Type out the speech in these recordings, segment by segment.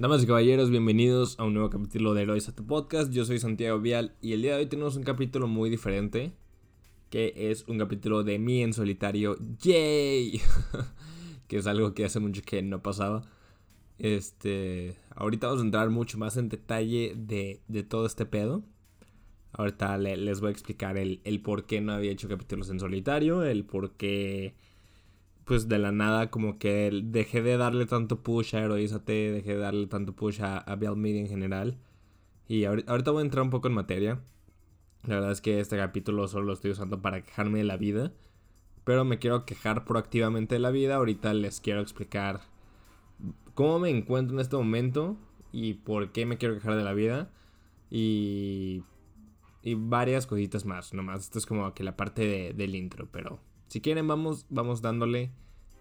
Damas y caballeros, bienvenidos a un nuevo capítulo de Heroes a tu podcast. Yo soy Santiago Vial y el día de hoy tenemos un capítulo muy diferente, que es un capítulo de mí en solitario. ¡Yay! que es algo que hace mucho que no pasaba. Este, ahorita vamos a entrar mucho más en detalle de, todo este pedo. Ahorita les voy a explicar el, el por qué no había hecho capítulos en solitario, el por qué pues de la nada como que dejé de darle tanto push a Heroízate, dejé de darle tanto push a, a Media en general. Y ahorita, voy a entrar un poco en materia. La verdad es que este capítulo solo lo estoy usando para quejarme de la vida. Pero me quiero quejar proactivamente de la vida. Ahorita les quiero explicar cómo me encuentro en este momento y por qué me quiero quejar de la vida. Y, y varias cositas más. Nomás, esto es como que la parte del intro, pero si quieren, vamos, vamos dándole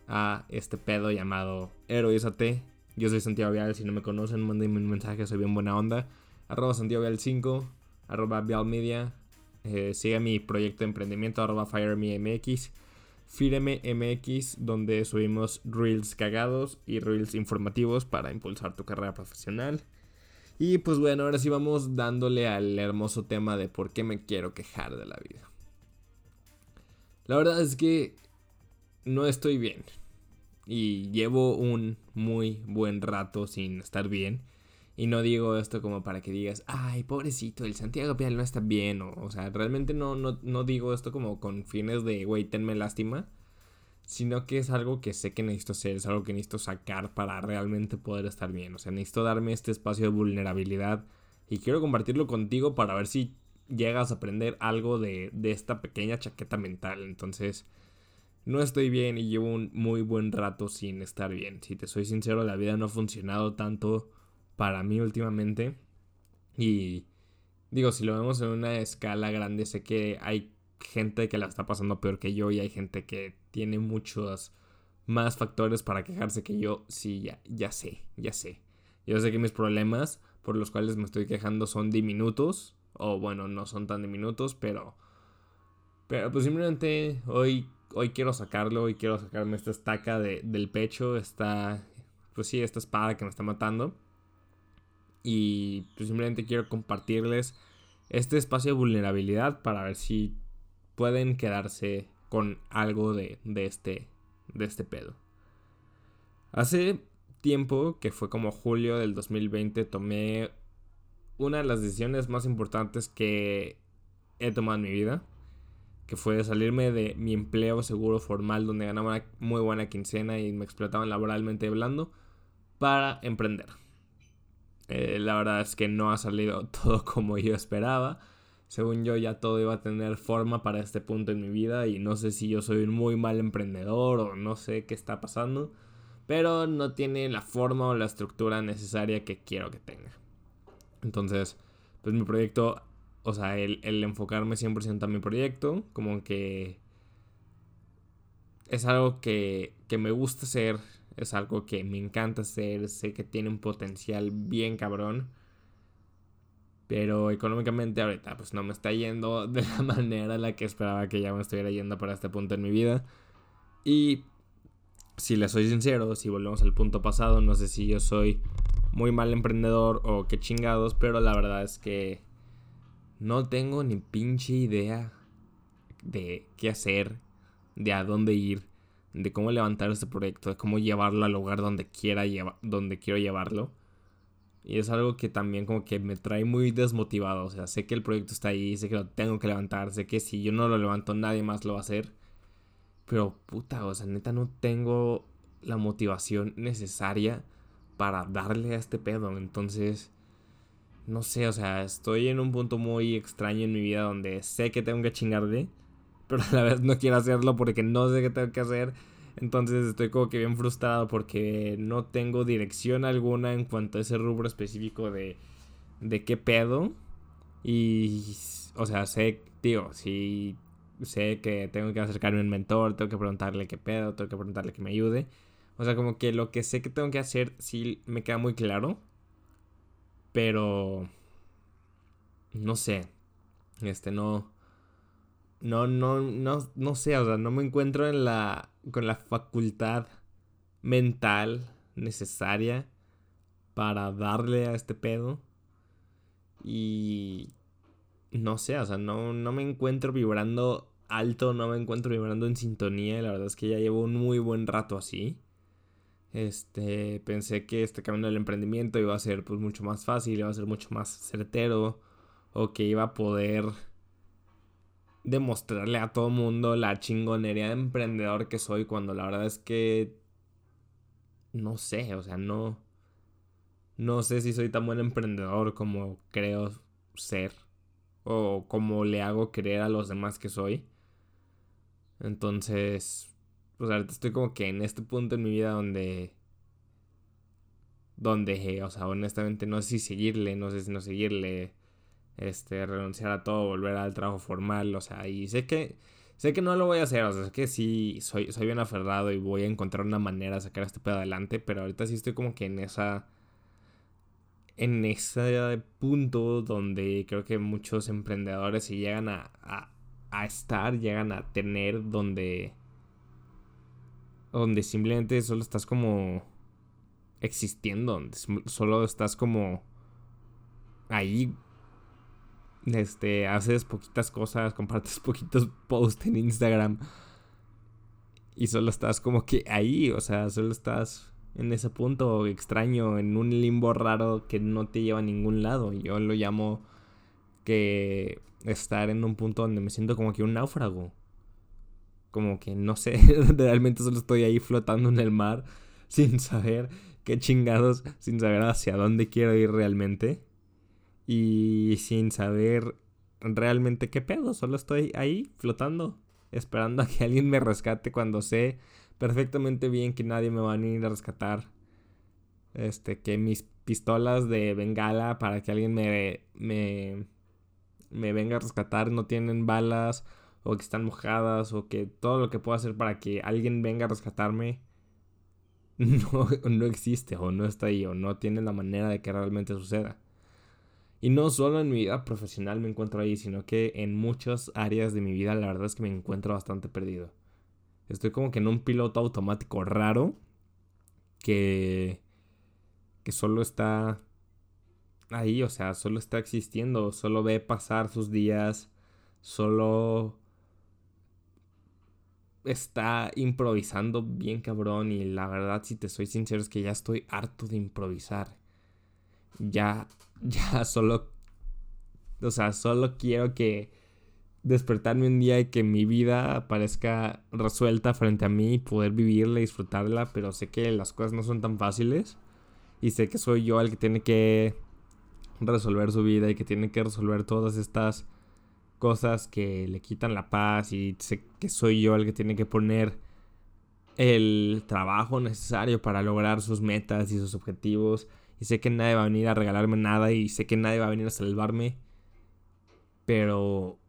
a este pedo llamado Heroízate. Yo soy Santiago Vial, si no me conocen, mándenme un mensaje, soy bien buena onda. Arroba Santiago Vial 5, arroba Vial Media. Eh, sigue mi proyecto de emprendimiento, arroba FireMeMX. FireMeMX, donde subimos reels cagados y reels informativos para impulsar tu carrera profesional. Y pues bueno, ahora sí vamos dándole al hermoso tema de por qué me quiero quejar de la vida. La verdad es que no estoy bien. Y llevo un muy buen rato sin estar bien. Y no digo esto como para que digas, ay, pobrecito, el Santiago Pial no está bien. O, o sea, realmente no, no, digo esto como con fines de, güey, tenme lástima. Sino que es algo que sé que necesito hacer, es algo que necesito sacar para realmente poder estar bien. O sea, necesito darme este espacio de vulnerabilidad. Y quiero compartirlo contigo para ver si llegas a aprender algo de, esta pequeña chaqueta mental. Entonces, no estoy bien y llevo un muy buen rato sin estar bien. Si te soy sincero, la vida no ha funcionado tanto para mí últimamente. Y digo, si lo vemos en una escala grande, sé que hay gente que la está pasando peor que yo y hay gente que tiene muchos más factores para quejarse que yo. Sí, ya, ya sé, ya sé. Yo sé que mis problemas por los cuales me estoy quejando son diminutos o bueno, no son tan diminutos, pero... Pero pues simplemente hoy, hoy quiero sacarlo, hoy quiero sacarme esta estaca de, del pecho, esta... Pues sí, esta espada que me está matando. Y pues simplemente quiero compartirles este espacio de vulnerabilidad para ver si pueden quedarse con algo de, de, este, de este pedo. Hace tiempo, que fue como julio del 2020, tomé una de las decisiones más importantes que he tomado en mi vida, que fue salirme de mi empleo seguro formal donde ganaba una muy buena quincena y me explotaban laboralmente hablando, para emprender. Eh, la verdad es que no ha salido todo como yo esperaba. Según yo ya todo iba a tener forma para este punto en mi vida y no sé si yo soy un muy mal emprendedor o no sé qué está pasando, pero no tiene la forma o la estructura necesaria que quiero que tenga. Entonces, pues mi proyecto, o sea, el, enfocarme 100% a mi proyecto, como que es algo que, que me gusta hacer, es algo que me encanta hacer, sé que tiene un potencial bien cabrón. Pero económicamente ahorita pues no me está yendo de la manera en la que esperaba que ya me estuviera yendo para este punto en mi vida. Y si le soy sincero, si volvemos al punto pasado, no sé si yo soy muy mal emprendedor o qué chingados, pero la verdad es que no tengo ni pinche idea de qué hacer, de a dónde ir, de cómo levantar este proyecto, de cómo llevarlo al lugar donde quiera donde quiero llevarlo. Y es algo que también como que me trae muy desmotivado, o sea, sé que el proyecto está ahí, sé que lo tengo que levantar, sé que si yo no lo levanto nadie más lo va a hacer. Pero puta, o sea, neta no tengo la motivación necesaria para darle a este pedo. Entonces, no sé, o sea, estoy en un punto muy extraño en mi vida donde sé que tengo que chingarle, pero a la vez no quiero hacerlo porque no sé qué tengo que hacer. Entonces estoy como que bien frustrado porque no tengo dirección alguna en cuanto a ese rubro específico de, de qué pedo. Y, o sea, sé, tío, si sé que tengo que acercarme a un mentor, tengo que preguntarle qué pedo, tengo que preguntarle que me ayude. O sea, como que lo que sé que tengo que hacer sí me queda muy claro. Pero... No sé. Este, no... No, no, no, no sé, o sea, no me encuentro en la, con la facultad mental necesaria para darle a este pedo. Y no sé, o sea, no, no me encuentro vibrando alto, no me encuentro vibrando en sintonía. Y la verdad es que ya llevo un muy buen rato así. Este, pensé que este camino del emprendimiento iba a ser pues mucho más fácil, iba a ser mucho más certero o que iba a poder demostrarle a todo mundo la chingonería de emprendedor que soy cuando la verdad es que no sé, o sea, no no sé si soy tan buen emprendedor como creo ser o como le hago creer a los demás que soy. Entonces, pues ahorita estoy como que en este punto en mi vida donde donde, o sea, honestamente no sé si seguirle, no sé si no seguirle, este, renunciar a todo, volver al trabajo formal, o sea, y sé que, sé que no lo voy a hacer, o sea, sé que sí, soy, soy bien aferrado y voy a encontrar una manera de sacar este pedo adelante, pero ahorita sí estoy como que en esa, en ese punto donde creo que muchos emprendedores si llegan a, a, a estar, llegan a tener donde, donde simplemente solo estás como existiendo, donde solo estás como ahí este, haces poquitas cosas, compartes poquitos posts en Instagram. Y solo estás como que ahí, o sea, solo estás en ese punto extraño, en un limbo raro que no te lleva a ningún lado. Yo lo llamo que estar en un punto donde me siento como que un náufrago. Como que no sé, realmente solo estoy ahí flotando en el mar sin saber qué chingados, sin saber hacia dónde quiero ir realmente y sin saber realmente qué pedo, solo estoy ahí flotando, esperando a que alguien me rescate cuando sé perfectamente bien que nadie me va a venir a rescatar. Este, que mis pistolas de bengala para que alguien me, me, me venga a rescatar no tienen balas o que están mojadas o que todo lo que puedo hacer para que alguien venga a rescatarme no, no existe o no está ahí o no tiene la manera de que realmente suceda. Y no solo en mi vida profesional me encuentro ahí, sino que en muchas áreas de mi vida la verdad es que me encuentro bastante perdido. Estoy como que en un piloto automático raro que que solo está ahí, o sea, solo está existiendo, solo ve pasar sus días, solo está improvisando bien cabrón y la verdad si te soy sincero es que ya estoy harto de improvisar. Ya ya solo, o sea, solo quiero que despertarme un día y que mi vida parezca resuelta frente a mí poder vivirla y disfrutarla, pero sé que las cosas no son tan fáciles y sé que soy yo el que tiene que resolver su vida y que tiene que resolver todas estas cosas que le quitan la paz y sé que soy yo el que tiene que poner el trabajo necesario para lograr sus metas y sus objetivos y sé que nadie va a venir a regalarme nada y sé que nadie va a venir a salvarme. Pero...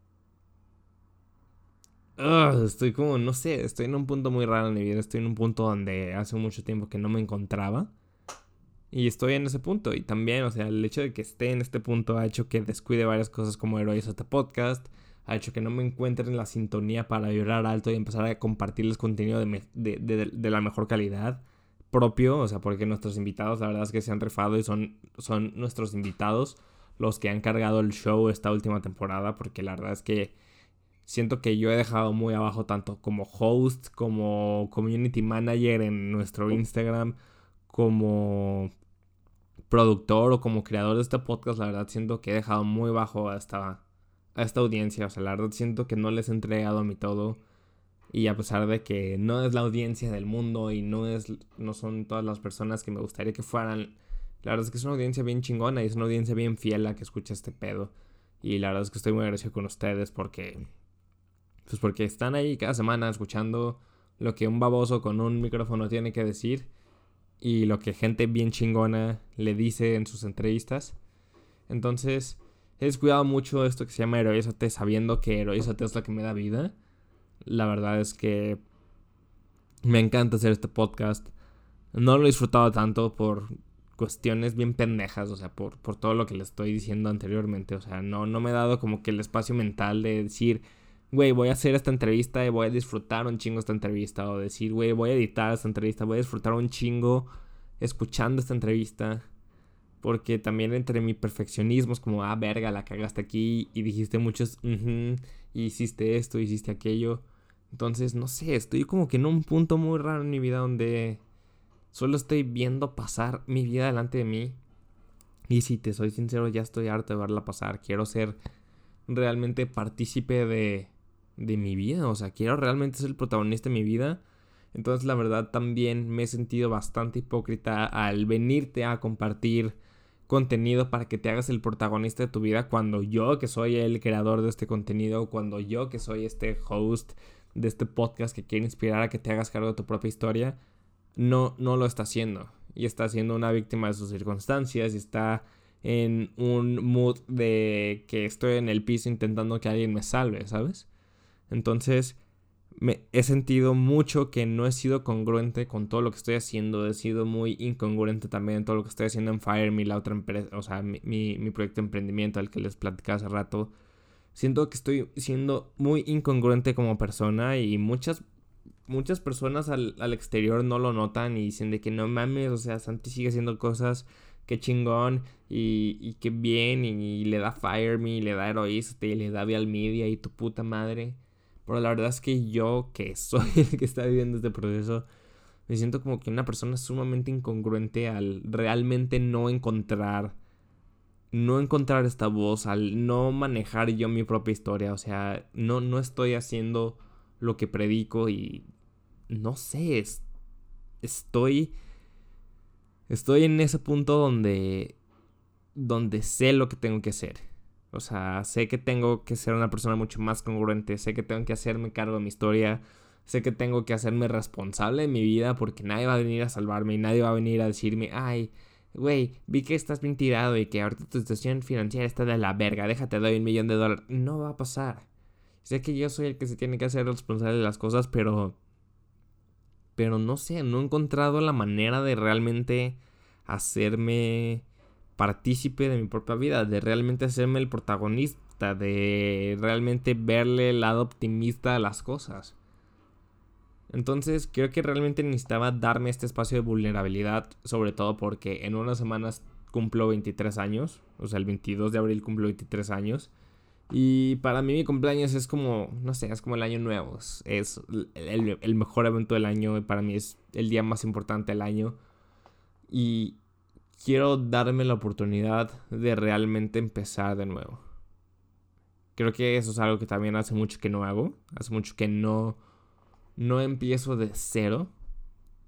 estoy como, no sé, estoy en un punto muy raro en mi vida. Estoy en un punto donde hace mucho tiempo que no me encontraba. Y estoy en ese punto. Y también, o sea, el hecho de que esté en este punto ha hecho que descuide varias cosas como Heroes este podcast. Ha hecho que no me encuentre en la sintonía para vibrar alto y empezar a compartirles contenido de, de la mejor calidad propio, o sea, porque nuestros invitados, la verdad es que se han rifado y son, son nuestros invitados los que han cargado el show esta última temporada, porque la verdad es que siento que yo he dejado muy abajo tanto como host, como community manager en nuestro Instagram, como productor o como creador de este podcast, la verdad siento que he dejado muy bajo a esta, a esta audiencia, o sea, la verdad siento que no les he entregado a mí todo. Y a pesar de que no es la audiencia del mundo y no, es, no son todas las personas que me gustaría que fueran, la verdad es que es una audiencia bien chingona y es una audiencia bien fiel a que escucha este pedo. Y la verdad es que estoy muy agradecido con ustedes porque... Pues porque están ahí cada semana escuchando lo que un baboso con un micrófono tiene que decir y lo que gente bien chingona le dice en sus entrevistas. Entonces, he descuidado mucho esto que se llama Heroízate sabiendo que Heroízate es la que me da vida. La verdad es que me encanta hacer este podcast. No lo he disfrutado tanto por cuestiones bien pendejas, o sea, por, por todo lo que le estoy diciendo anteriormente. O sea, no, no me he dado como que el espacio mental de decir, güey, voy a hacer esta entrevista y voy a disfrutar un chingo esta entrevista. O decir, güey, voy a editar esta entrevista, voy a disfrutar un chingo escuchando esta entrevista. Porque también entre mi perfeccionismo es como, ah, verga, la cagaste aquí y dijiste muchos, hiciste esto, hiciste aquello. Entonces, no sé, estoy como que en un punto muy raro en mi vida donde solo estoy viendo pasar mi vida delante de mí. Y si te soy sincero, ya estoy harto de verla pasar. Quiero ser realmente partícipe de, de mi vida. O sea, quiero realmente ser el protagonista de mi vida. Entonces, la verdad, también me he sentido bastante hipócrita al venirte a compartir contenido para que te hagas el protagonista de tu vida cuando yo que soy el creador de este contenido, cuando yo que soy este host de este podcast que quiere inspirar a que te hagas cargo de tu propia historia, no, no lo está haciendo. Y está siendo una víctima de sus circunstancias y está en un mood de que estoy en el piso intentando que alguien me salve, ¿sabes? Entonces, me he sentido mucho que no he sido congruente con todo lo que estoy haciendo. He sido muy incongruente también en todo lo que estoy haciendo en FireMe, la otra empresa, o sea, mi, mi, proyecto de emprendimiento al que les platicaba hace rato. Siento que estoy siendo muy incongruente como persona y muchas, muchas personas al, al exterior no lo notan y dicen de que no mames, o sea, Santi sigue haciendo cosas que chingón y, y que bien y, le da FireMe y le da Heroísta y le da Vial Media y tu puta madre. Pero la verdad es que yo, que soy el que está viviendo este proceso, me siento como que una persona sumamente incongruente al realmente no encontrar. No encontrar esta voz, al no manejar yo mi propia historia. O sea, no, no estoy haciendo lo que predico y. No sé. estoy. Estoy en ese punto donde. Donde sé lo que tengo que hacer. O sea, sé que tengo que ser una persona mucho más congruente, sé que tengo que hacerme cargo de mi historia, sé que tengo que hacerme responsable de mi vida porque nadie va a venir a salvarme y nadie va a venir a decirme, ay, güey, vi que estás bien tirado y que ahorita tu situación financiera está de la verga, déjate doy un millón de dólares. No va a pasar. Sé que yo soy el que se tiene que hacer responsable de las cosas, pero... Pero no sé, no he encontrado la manera de realmente hacerme partícipe de mi propia vida, de realmente hacerme el protagonista, de realmente verle el lado optimista a las cosas. Entonces creo que realmente necesitaba darme este espacio de vulnerabilidad, sobre todo porque en unas semanas cumplo 23 años, o sea, el 22 de abril cumplo 23 años. Y para mí mi cumpleaños es como, no sé, es como el año nuevo, es el, el mejor evento del año y para mí es el día más importante del año. Y, quiero darme la oportunidad de realmente empezar de nuevo. Creo que eso es algo que también hace mucho que no hago. Hace mucho que no, no empiezo de cero.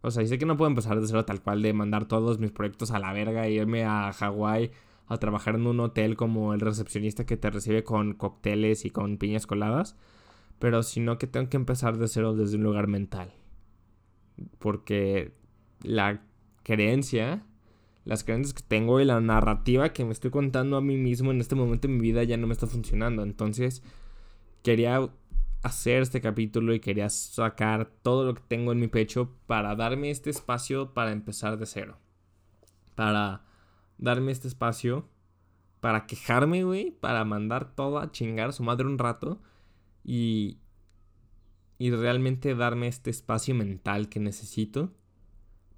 O sea, sé que no puedo empezar de cero tal cual de mandar todos mis proyectos a la verga e irme a Hawái a trabajar en un hotel como el recepcionista que te recibe con cócteles y con piñas coladas. Pero sino que tengo que empezar de cero desde un lugar mental. Porque la creencia las creencias que tengo y la narrativa que me estoy contando a mí mismo en este momento de mi vida ya no me está funcionando. Entonces, quería hacer este capítulo y quería sacar todo lo que tengo en mi pecho para darme este espacio para empezar de cero. Para darme este espacio para quejarme, güey, para mandar todo a chingar a su madre un rato y y realmente darme este espacio mental que necesito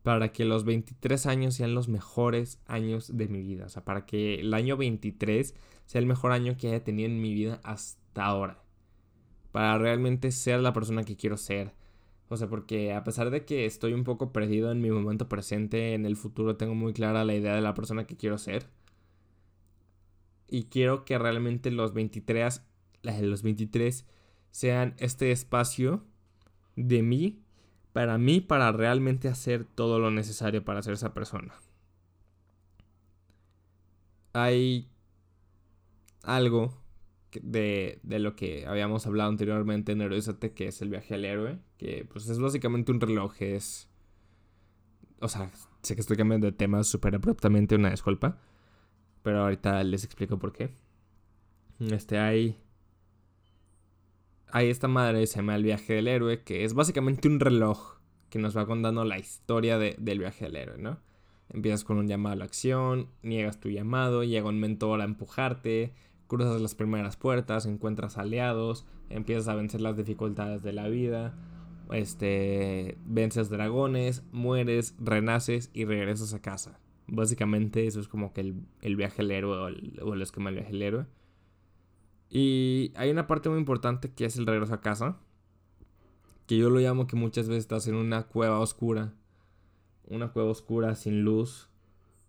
para que los 23 años sean los mejores años de mi vida. O sea, para que el año 23 sea el mejor año que haya tenido en mi vida hasta ahora. Para realmente ser la persona que quiero ser. O sea, porque a pesar de que estoy un poco perdido en mi momento presente, en el futuro tengo muy clara la idea de la persona que quiero ser. Y quiero que realmente los 23, los 23 sean este espacio de mí para mí para realmente hacer todo lo necesario para ser esa persona. Hay algo de, lo que habíamos hablado anteriormente en Heroízate, que es el viaje al héroe, que pues es básicamente un reloj, es... O sea, sé que estoy cambiando de tema súper abruptamente, una disculpa, pero ahorita les explico por qué. Este, hay hay esta madre se llama El viaje del héroe, que es básicamente un reloj que nos va contando la historia del viaje del héroe, ¿no? Empiezas con un llamado a la acción, niegas tu llamado, llega un mentor a empujarte, cruzas las primeras puertas, encuentras aliados, empiezas a vencer las dificultades de la vida, este, vences dragones, mueres, renaces y regresas a casa. Básicamente eso es como que el, viaje al héroe o el, o el esquema del viaje al héroe. Y hay una parte muy importante que es el regreso a casa. Que yo lo llamo que muchas veces estás en una cueva oscura. Una cueva oscura sin luz.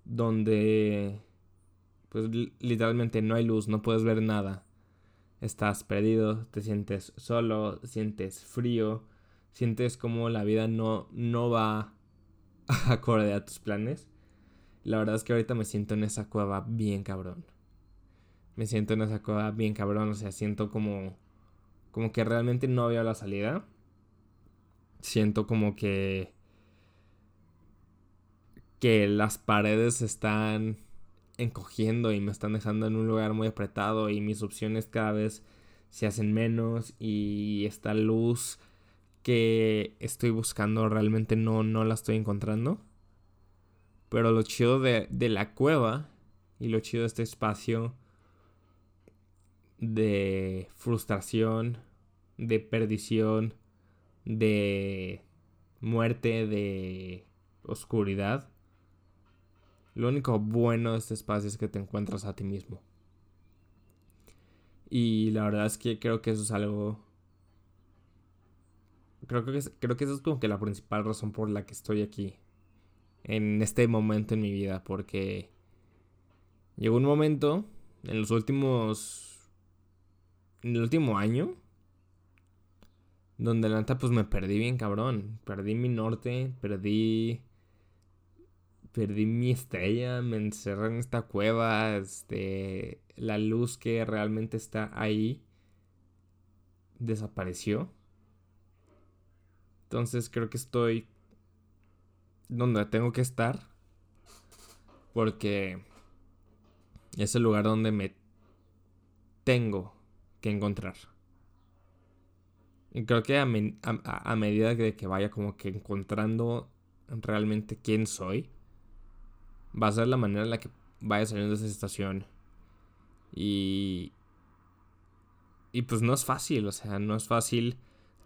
Donde pues literalmente no hay luz, no puedes ver nada. Estás perdido, te sientes solo, sientes frío, sientes como la vida no, no va acorde a tus planes. La verdad es que ahorita me siento en esa cueva bien cabrón. Me siento en esa cueva bien cabrón, o sea, siento como como que realmente no había la salida. Siento como que que las paredes están encogiendo y me están dejando en un lugar muy apretado y mis opciones cada vez se hacen menos y esta luz que estoy buscando realmente no, no la estoy encontrando. Pero lo chido de, de la cueva y lo chido de este espacio de frustración, de perdición, de muerte, de oscuridad, lo único bueno de este espacio es que te encuentras a ti mismo. Y la verdad es que creo que eso es algo... Creo que, creo que eso es como que la principal razón por la que estoy aquí. En este momento en mi vida. Porque llegó un momento en los últimos... En el último año. Donde la neta pues me perdí bien cabrón. Perdí mi norte. Perdí perdí mi estrella, me encerré en esta cueva, este, la luz que realmente está ahí desapareció. Entonces creo que estoy donde tengo que estar. Porque es el lugar donde me tengo que encontrar. Y creo que a, medida de que vaya como que encontrando realmente quién soy, va a ser la manera en la que vaya saliendo de esa estación. Y. Y pues no es fácil, o sea, no es fácil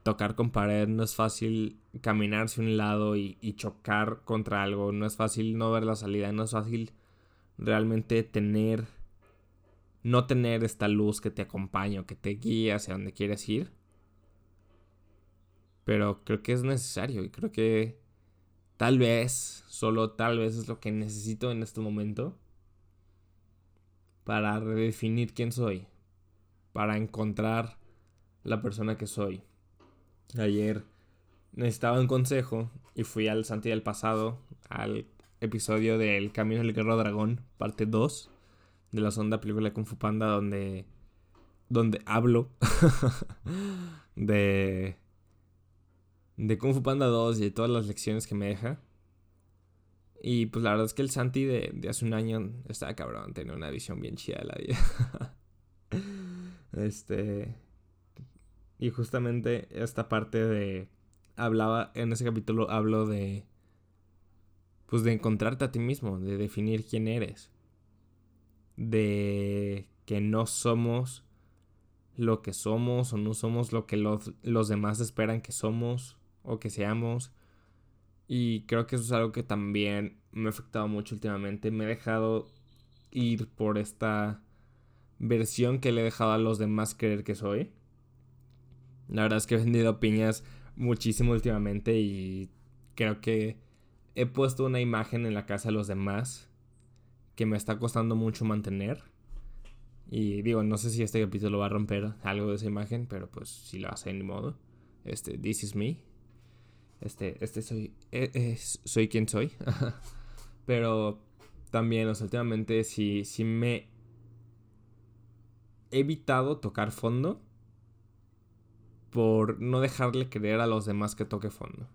tocar con pared, no es fácil caminar hacia un lado y, chocar contra algo, no es fácil no ver la salida, no es fácil realmente tener, no tener esta luz que te acompaña o que te guía hacia donde quieres ir. Pero creo que es necesario y creo que Tal vez, solo tal vez es lo que necesito en este momento para redefinir quién soy, para encontrar la persona que soy. Ayer necesitaba un consejo y fui al Santi del pasado, al episodio del Camino del Guerrero Dragón, parte 2 de la sonda película Kung Fu Panda, donde, donde hablo de de Kung Fu Panda 2 y de todas las lecciones que me deja. Y pues la verdad es que el Santi de, hace un año estaba cabrón, tenía una visión bien chida de la vida. este. Y justamente esta parte de. Hablaba, en ese capítulo hablo de. Pues de encontrarte a ti mismo, de definir quién eres. De que no somos lo que somos o no somos lo que los, los demás esperan que somos o que seamos. Y creo que eso es algo que también me ha afectado mucho últimamente. Me he dejado ir por esta versión que le he dejado a los demás creer que soy. La verdad es que he vendido piñas muchísimo últimamente y creo que he puesto una imagen en la casa de los demás que me está costando mucho mantener. Y digo, no sé si este capítulo va a romper algo de esa imagen, pero pues si lo hace ni modo. Este, this is me. Este, este soy, e, soy quien soy. Pero también, o últimamente sí, sí me he evitado tocar fondo por no dejarle creer a los demás que toque fondo.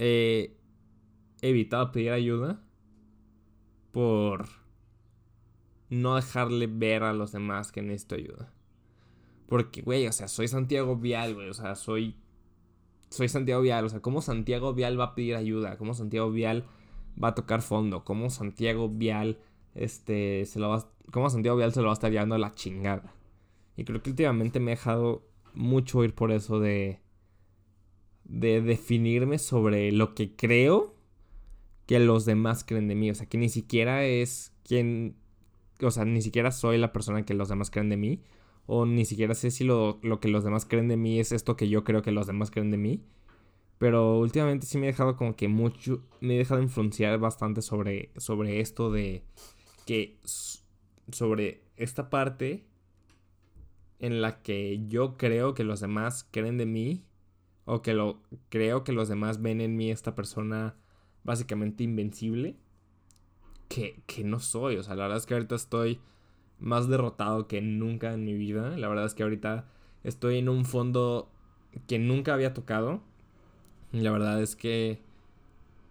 he evitado pedir ayuda por no dejarle ver a los demás que necesito ayuda. Porque, güey, o sea, soy Santiago Vial, güey, o sea, soy soy Santiago Vial, o sea, ¿cómo Santiago Vial va a pedir ayuda? ¿Cómo Santiago Vial va a tocar fondo? ¿Cómo Santiago Vial, este, se lo va, cómo Santiago Vial se lo va a estar llevando a la chingada? Y creo que últimamente me he dejado mucho ir por eso de, de definirme sobre lo que creo que los demás creen de mí. O sea, que ni siquiera es quien... O sea, ni siquiera soy la persona que los demás creen de mí. O ni siquiera sé si lo, lo que los demás creen de mí es esto que yo creo que los demás creen de mí. Pero últimamente sí me he dejado como que mucho... Me he dejado influenciar bastante sobre, sobre esto de... Que... Sobre esta parte en la que yo creo que los demás creen de mí o que lo creo que los demás ven en mí esta persona básicamente invencible que, que no soy. O sea, la verdad es que ahorita estoy más derrotado que nunca en mi vida. La verdad es que ahorita estoy en un fondo que nunca había tocado. Y la verdad es que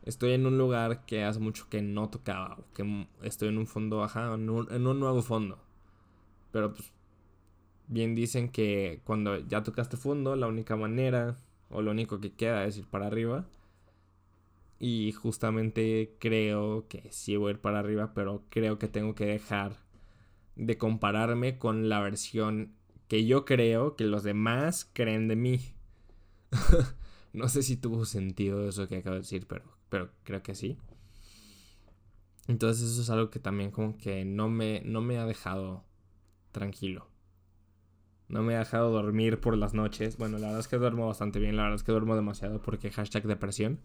estoy en un lugar que hace mucho que no tocaba. Que estoy en un fondo, ajá, en un, en un nuevo fondo. Pero pues bien dicen que cuando ya tocaste fondo, la única manera o lo único que queda es ir para arriba. Y justamente creo que sí voy a ir para arriba, pero creo que tengo que dejar de compararme con la versión que yo creo que los demás creen de mí. no sé si tuvo sentido eso que acabo de decir, pero, pero creo que sí. Entonces eso es algo que también como que no me, no me ha dejado tranquilo. No me ha dejado dormir por las noches. Bueno, la verdad es que duermo bastante bien. La verdad es que duermo demasiado porque hashtag depresión.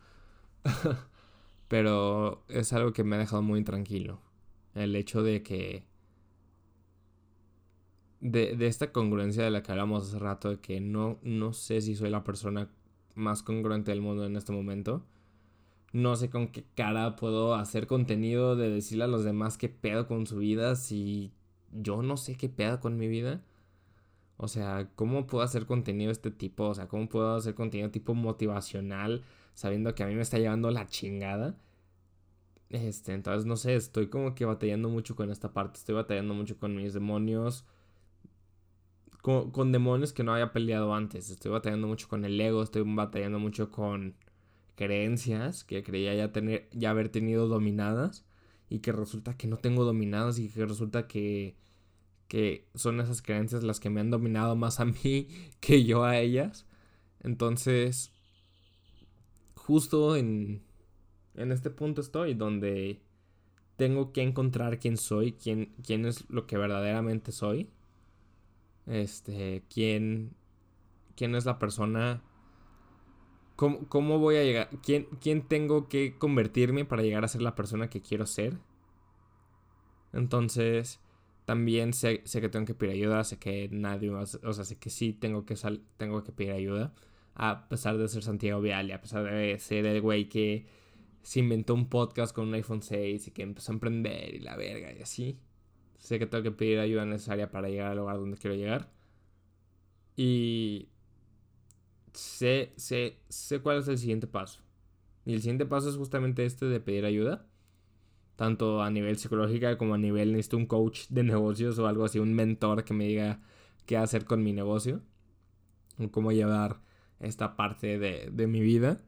Pero es algo que me ha dejado muy tranquilo. El hecho de que... De, de, esta congruencia de la que hablamos hace rato, de que no, no sé si soy la persona más congruente del mundo en este momento. No sé con qué cara puedo hacer contenido de decirle a los demás qué pedo con su vida si yo no sé qué pedo con mi vida. O sea, ¿cómo puedo hacer contenido de este tipo? O sea, ¿cómo puedo hacer contenido tipo motivacional sabiendo que a mí me está llevando la chingada? Este, entonces no sé, estoy como que batallando mucho con esta parte, estoy batallando mucho con mis demonios. Con, demonios que no había peleado antes. Estoy batallando mucho con el ego, estoy batallando mucho con creencias que creía ya tener, ya haber tenido dominadas. Y que resulta que no tengo dominadas y que resulta que que son esas creencias las que me han dominado más a mí que yo a ellas. Entonces, justo en, en este punto estoy, donde tengo que encontrar quién soy, quién, quién es lo que verdaderamente soy. Este, quién, quién es la persona, cómo, cómo voy a llegar, ¿Quién, quién tengo que convertirme para llegar a ser la persona que quiero ser. Entonces, también sé, que tengo que pedir ayuda, sé que nadie más, o sea, sé que sí tengo que, sal, tengo que pedir ayuda. A pesar de ser Santiago Vial y a pesar de ser el güey que se inventó un podcast con un iPhone 6 y que empezó a emprender y la verga y así. Sé que tengo que pedir ayuda necesaria para llegar al lugar donde quiero llegar. Y sé, sé, sé cuál es el siguiente paso. Y el siguiente paso es justamente este de pedir ayuda tanto a nivel psicológico como a nivel necesito un coach de negocios o algo así, un mentor que me diga qué hacer con mi negocio, cómo llevar esta parte de, de mi vida.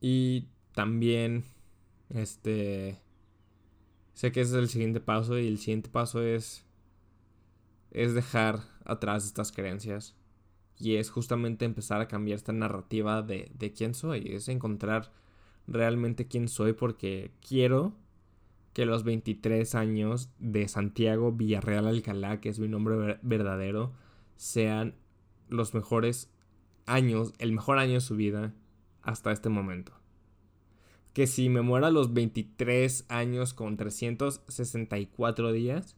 Y también, este, sé que ese es el siguiente paso y el siguiente paso es, es dejar atrás estas creencias. Y es justamente empezar a cambiar esta narrativa de, de quién soy. Es encontrar realmente quién soy porque quiero que los 23 años de Santiago Villarreal Alcalá, que es mi nombre verdadero, sean los mejores años, el mejor año de su vida hasta este momento. Que si me muera a los 23 años con 364 días,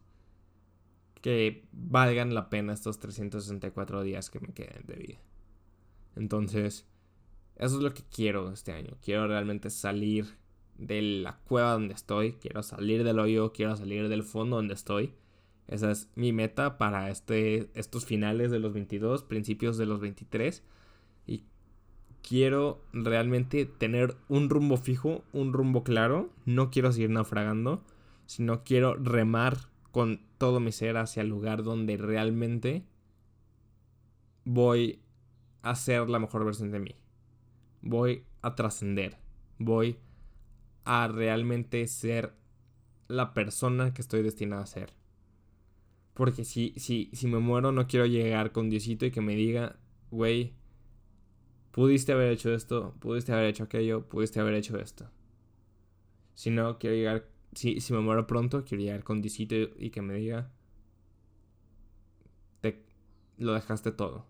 que valgan la pena estos 364 días que me queden de vida. Entonces, eso es lo que quiero este año. Quiero realmente salir de la cueva donde estoy, quiero salir del hoyo, quiero salir del fondo donde estoy. Esa es mi meta para este, estos finales de los 22, principios de los 23. Y quiero realmente tener un rumbo fijo, un rumbo claro. No quiero seguir naufragando, sino quiero remar con todo mi ser hacia el lugar donde realmente voy a ser la mejor versión de mí. Voy a trascender. Voy a realmente ser la persona que estoy destinada a ser. Porque si, si, si me muero no quiero llegar con Diosito y que me diga, güey, pudiste haber hecho esto, pudiste haber hecho aquello, pudiste haber hecho esto. Sino quiero llegar, si, si me muero pronto, quiero llegar con Dicito y que me diga, te, lo dejaste todo.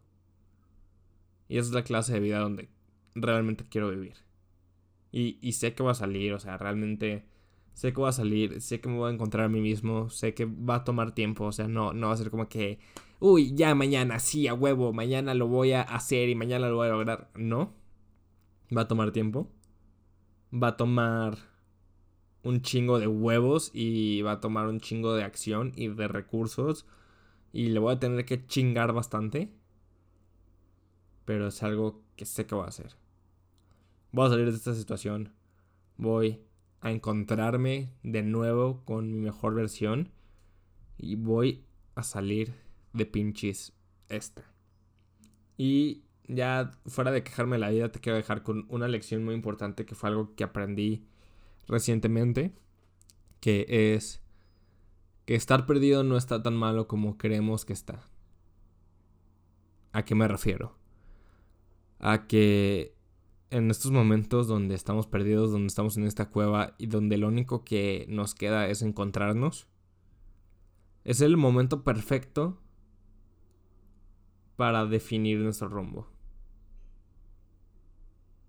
Y esa es la clase de vida donde realmente quiero vivir. Y, y sé que va a salir, o sea, realmente sé que va a salir, sé que me voy a encontrar a mí mismo, sé que va a tomar tiempo, o sea, no, no va a ser como que, uy, ya mañana, sí, a huevo, mañana lo voy a hacer y mañana lo voy a lograr. No, va a tomar tiempo, va a tomar un chingo de huevos y va a tomar un chingo de acción y de recursos y le voy a tener que chingar bastante, pero es algo que sé que voy a hacer. Voy a salir de esta situación, voy a encontrarme de nuevo con mi mejor versión y voy a salir de pinches esta. Y ya fuera de quejarme de la vida, te quiero dejar con una lección muy importante que fue algo que aprendí recientemente, que es que estar perdido no está tan malo como creemos que está. ¿A qué me refiero? A que en estos momentos donde estamos perdidos, donde estamos en esta cueva y donde lo único que nos queda es encontrarnos, es el momento perfecto para definir nuestro rumbo.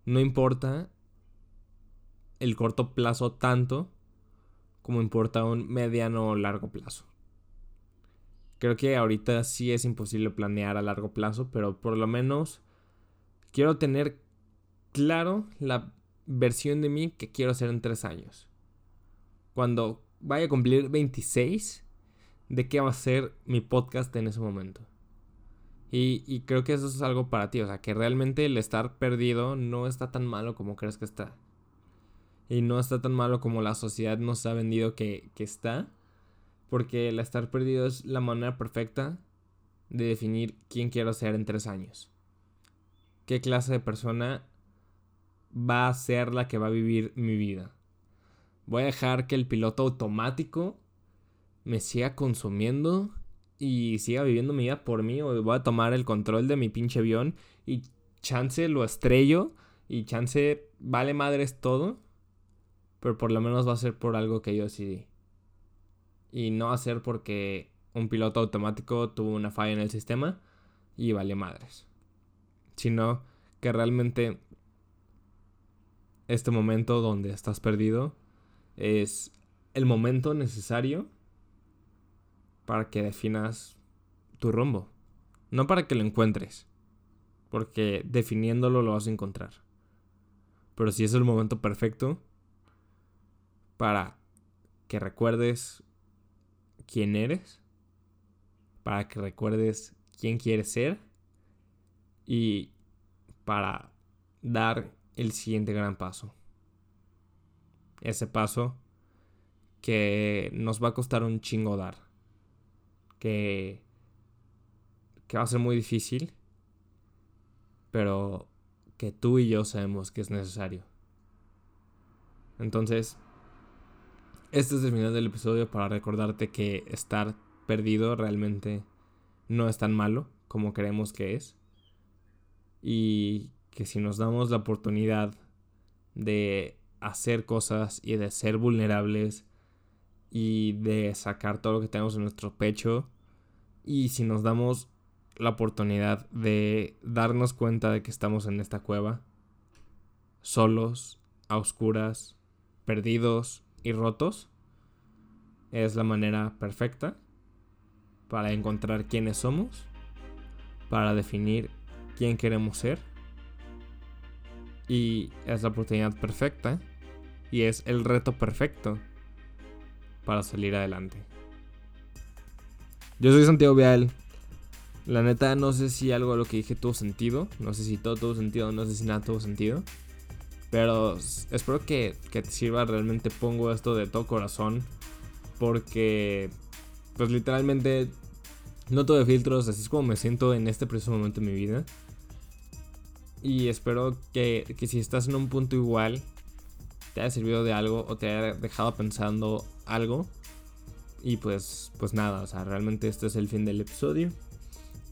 No importa el corto plazo tanto como importa un mediano o largo plazo. Creo que ahorita sí es imposible planear a largo plazo, pero por lo menos quiero tener claro la versión de mí que quiero ser en tres años. Cuando vaya a cumplir 26, de qué va a ser mi podcast en ese momento. Y, creo que eso es algo para ti, o sea, que realmente el estar perdido no está tan malo como crees que está. Y no está tan malo como la sociedad nos ha vendido que, que está. Porque el estar perdido es la manera perfecta de definir quién quiero ser en tres años. ¿Qué clase de persona va a ser la que va a vivir mi vida. Voy a dejar que el piloto automático me siga consumiendo y siga viviendo mi vida por mí o voy a tomar el control de mi pinche avión y chance lo estrello y chance vale madres todo, pero por lo menos va a ser por algo que yo decidí. Y no va a ser porque un piloto automático tuvo una falla en el sistema y vale madres. Sino que realmente este momento donde estás perdido es el momento necesario para que definas tu rumbo. No para que lo encuentres, porque definiéndolo lo vas a encontrar. Pero sí es el momento perfecto para que recuerdes quién eres, para que recuerdes quién quieres ser y para dar el siguiente gran paso. Ese paso que nos va a costar un chingo dar. Que, que va a ser muy difícil. Pero que tú y yo sabemos que es necesario. Entonces, este es el final del episodio para recordarte que estar perdido realmente no es tan malo como creemos que es. Y que si nos damos la oportunidad de hacer cosas y de ser vulnerables y de sacar todo lo que tenemos en nuestro pecho y si nos damos la oportunidad de darnos cuenta de que estamos en esta cueva, solos, a oscuras, perdidos y rotos, es la manera perfecta para encontrar quiénes somos, para definir quién queremos ser y es la oportunidad perfecta y es el reto perfecto para salir adelante. Yo soy Santiago Vial. La neta no sé si algo de lo que dije tuvo sentido. No sé si todo tuvo sentido, no sé si nada tuvo sentido. Pero espero que, que te sirva. Realmente pongo esto de todo corazón. Porque, pues literalmente, no tuve filtros. Así es como me siento en este preciso momento de mi vida. Y espero que, que si estás en un punto igual, te haya servido de algo o te haya dejado pensando algo. Y pues, pues nada, o sea, realmente este es el fin del episodio.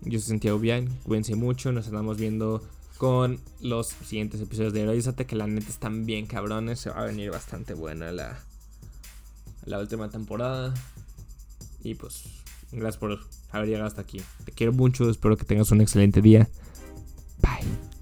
Yo soy Santiago Bian, cuídense mucho, nos andamos viendo con los siguientes episodios de Heroízate, que la neta están bien cabrones, se va a venir bastante buena la, la última temporada. Y pues, gracias por haber llegado hasta aquí. Te quiero mucho, espero que tengas un excelente día. Bye.